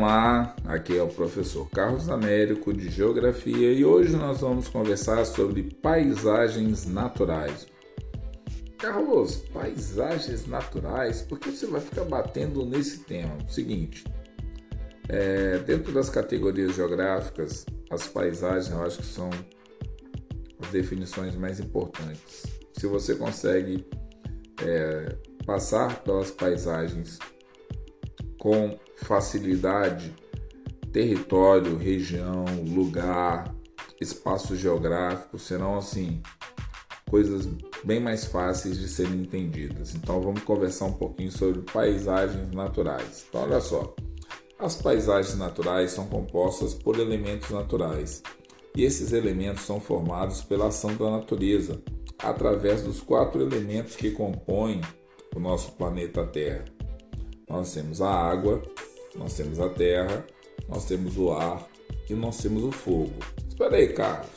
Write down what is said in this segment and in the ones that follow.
Olá, aqui é o professor Carlos Américo de Geografia e hoje nós vamos conversar sobre paisagens naturais. Carlos, paisagens naturais, por que você vai ficar batendo nesse tema? Seguinte, é, dentro das categorias geográficas, as paisagens eu acho que são as definições mais importantes. Se você consegue é, passar pelas paisagens com facilidade território, região, lugar, espaço geográfico serão assim coisas bem mais fáceis de serem entendidas. Então vamos conversar um pouquinho sobre paisagens naturais. Então olha só, as paisagens naturais são compostas por elementos naturais e esses elementos são formados pela ação da natureza através dos quatro elementos que compõem o nosso planeta Terra. Nós temos a água, nós temos a terra, nós temos o ar e nós temos o fogo. Espera aí, Carlos.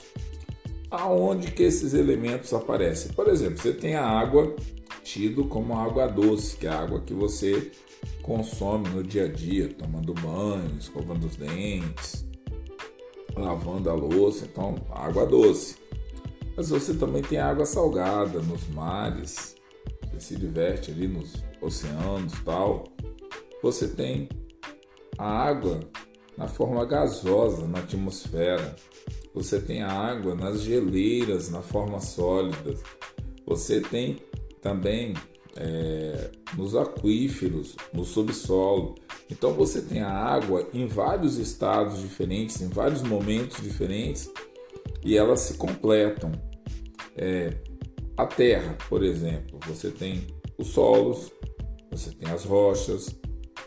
Aonde que esses elementos aparecem? Por exemplo, você tem a água tido como água doce, que é a água que você consome no dia a dia, tomando banho, escovando os dentes, lavando a louça, então água doce. Mas você também tem água salgada nos mares, você se diverte ali nos oceanos, tal. Você tem a água na forma gasosa na atmosfera. Você tem a água nas geleiras na forma sólida. Você tem também é, nos aquíferos, no subsolo. Então você tem a água em vários estados diferentes, em vários momentos diferentes e elas se completam. É, a terra, por exemplo, você tem os solos, você tem as rochas,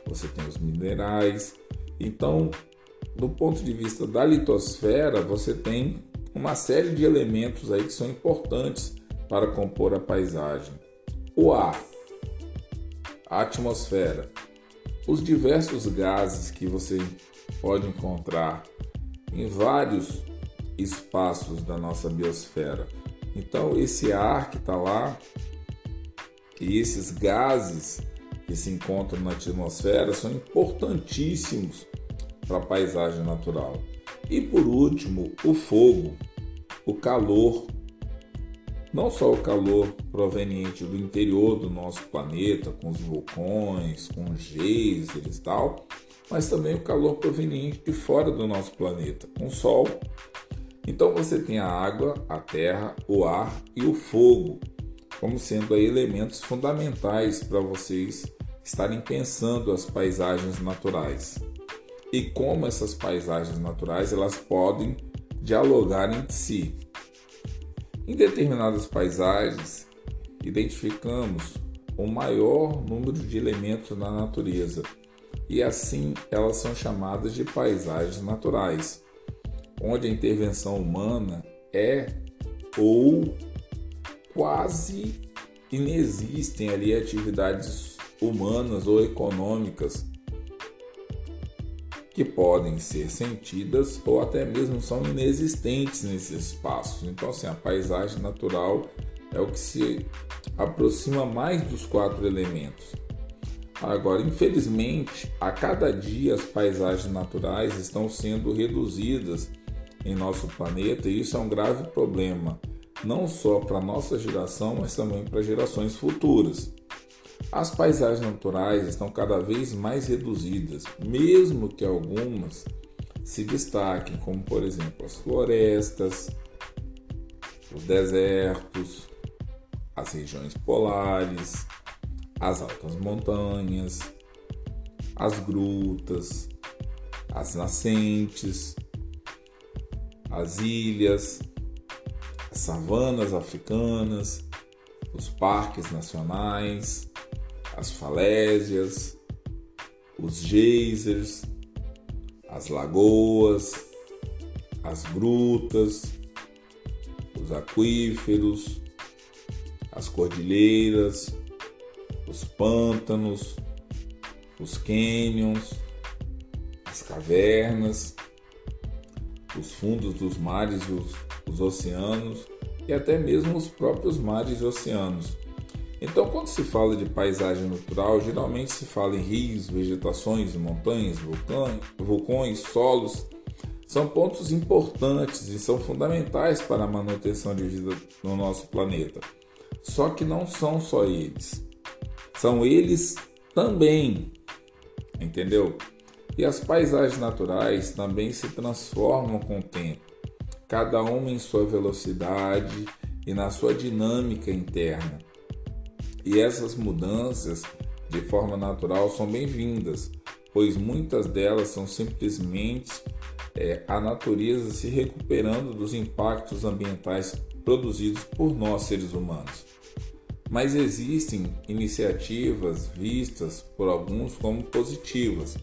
você tem os minerais. Então, do ponto de vista da litosfera, você tem uma série de elementos aí que são importantes para compor a paisagem. O ar, a atmosfera, os diversos gases que você pode encontrar em vários espaços da nossa biosfera. Então, esse ar que está lá e esses gases que se encontram na atmosfera são importantíssimos para a paisagem natural. E por último, o fogo, o calor. Não só o calor proveniente do interior do nosso planeta, com os vulcões, com geysers e tal, mas também o calor proveniente de fora do nosso planeta, com o Sol. Então você tem a água, a terra, o ar e o fogo como sendo aí elementos fundamentais para vocês estarem pensando as paisagens naturais e como essas paisagens naturais elas podem dialogar entre si. Em determinadas paisagens, identificamos o maior número de elementos na natureza e assim elas são chamadas de paisagens naturais, onde a intervenção humana é ou quase inexistem ali atividades humanas ou econômicas que podem ser sentidas ou até mesmo são inexistentes nesses espaços. Então, assim, a paisagem natural é o que se aproxima mais dos quatro elementos. Agora, infelizmente, a cada dia as paisagens naturais estão sendo reduzidas em nosso planeta e isso é um grave problema, não só para nossa geração, mas também para gerações futuras. As paisagens naturais estão cada vez mais reduzidas, mesmo que algumas se destaquem, como por exemplo as florestas, os desertos, as regiões polares, as altas montanhas, as grutas, as nascentes, as ilhas, as savanas africanas, os parques nacionais, as falésias, os geysers, as lagoas, as grutas, os aquíferos, as cordilheiras, os pântanos, os cânions, as cavernas, fundos dos mares os, os oceanos e até mesmo os próprios mares e oceanos Então, quando se fala de paisagem natural, geralmente se fala em rios, vegetações, montanhas, vulcões, solos. São pontos importantes e são fundamentais para a manutenção de vida no nosso planeta. Só que não são só eles. São eles também. Entendeu? E as paisagens naturais também se transformam com o tempo, cada uma em sua velocidade e na sua dinâmica interna. E essas mudanças, de forma natural, são bem-vindas, pois muitas delas são simplesmente é, a natureza se recuperando dos impactos ambientais produzidos por nós seres humanos. Mas existem iniciativas vistas por alguns como positivas.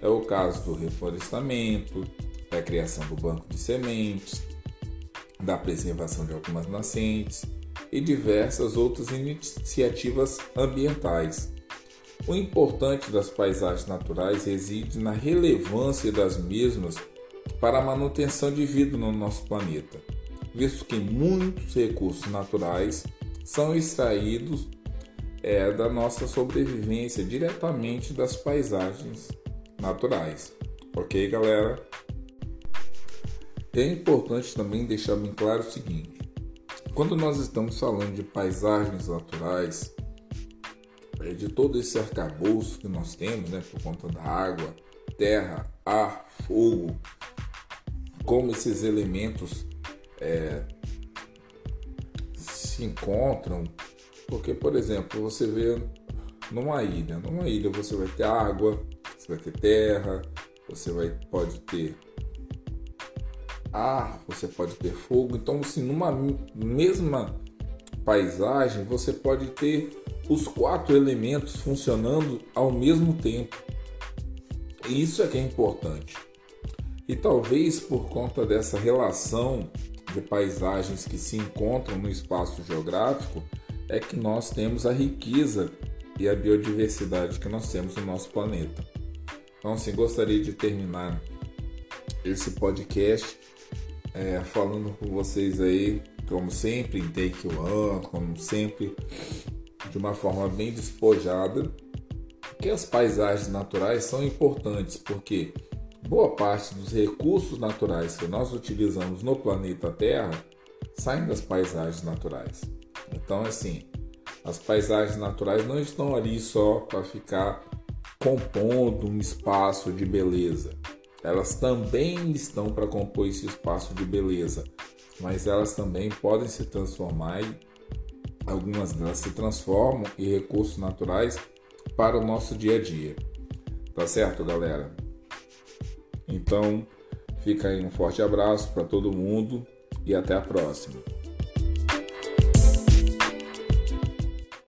É o caso do reflorestamento, da criação do banco de sementes, da preservação de algumas nascentes e diversas outras iniciativas ambientais. O importante das paisagens naturais reside na relevância das mesmas para a manutenção de vida no nosso planeta, visto que muitos recursos naturais são extraídos é, da nossa sobrevivência diretamente das paisagens naturais. Ok, galera? É importante também deixar bem claro o seguinte: quando nós estamos falando de paisagens naturais, é de todo esse arcabouço que nós temos, né, por conta da água, terra, ar, fogo, como esses elementos é, se encontram, porque, por exemplo, você vê numa ilha, numa ilha você vai ter água, você vai ter terra, você vai, pode ter ar, você pode ter fogo. Então, assim, numa mesma paisagem, você pode ter os quatro elementos funcionando ao mesmo tempo. E isso é que é importante. E talvez por conta dessa relação de paisagens que se encontram no espaço geográfico, é que nós temos a riqueza e a biodiversidade que nós temos no nosso planeta. Então, assim, gostaria de terminar esse podcast é, falando com vocês aí, como sempre, em Take One, como sempre, de uma forma bem despojada, que as paisagens naturais são importantes porque boa parte dos recursos naturais que nós utilizamos no planeta Terra saem das paisagens naturais. Então, assim, as paisagens naturais não estão ali só para ficar compondo um espaço de beleza elas também estão para compor esse espaço de beleza, mas elas também podem se transformar algumas delas se transformam em recursos naturais para o nosso dia a dia. Tá certo, galera? Então, fica aí um forte abraço para todo mundo e até a próxima.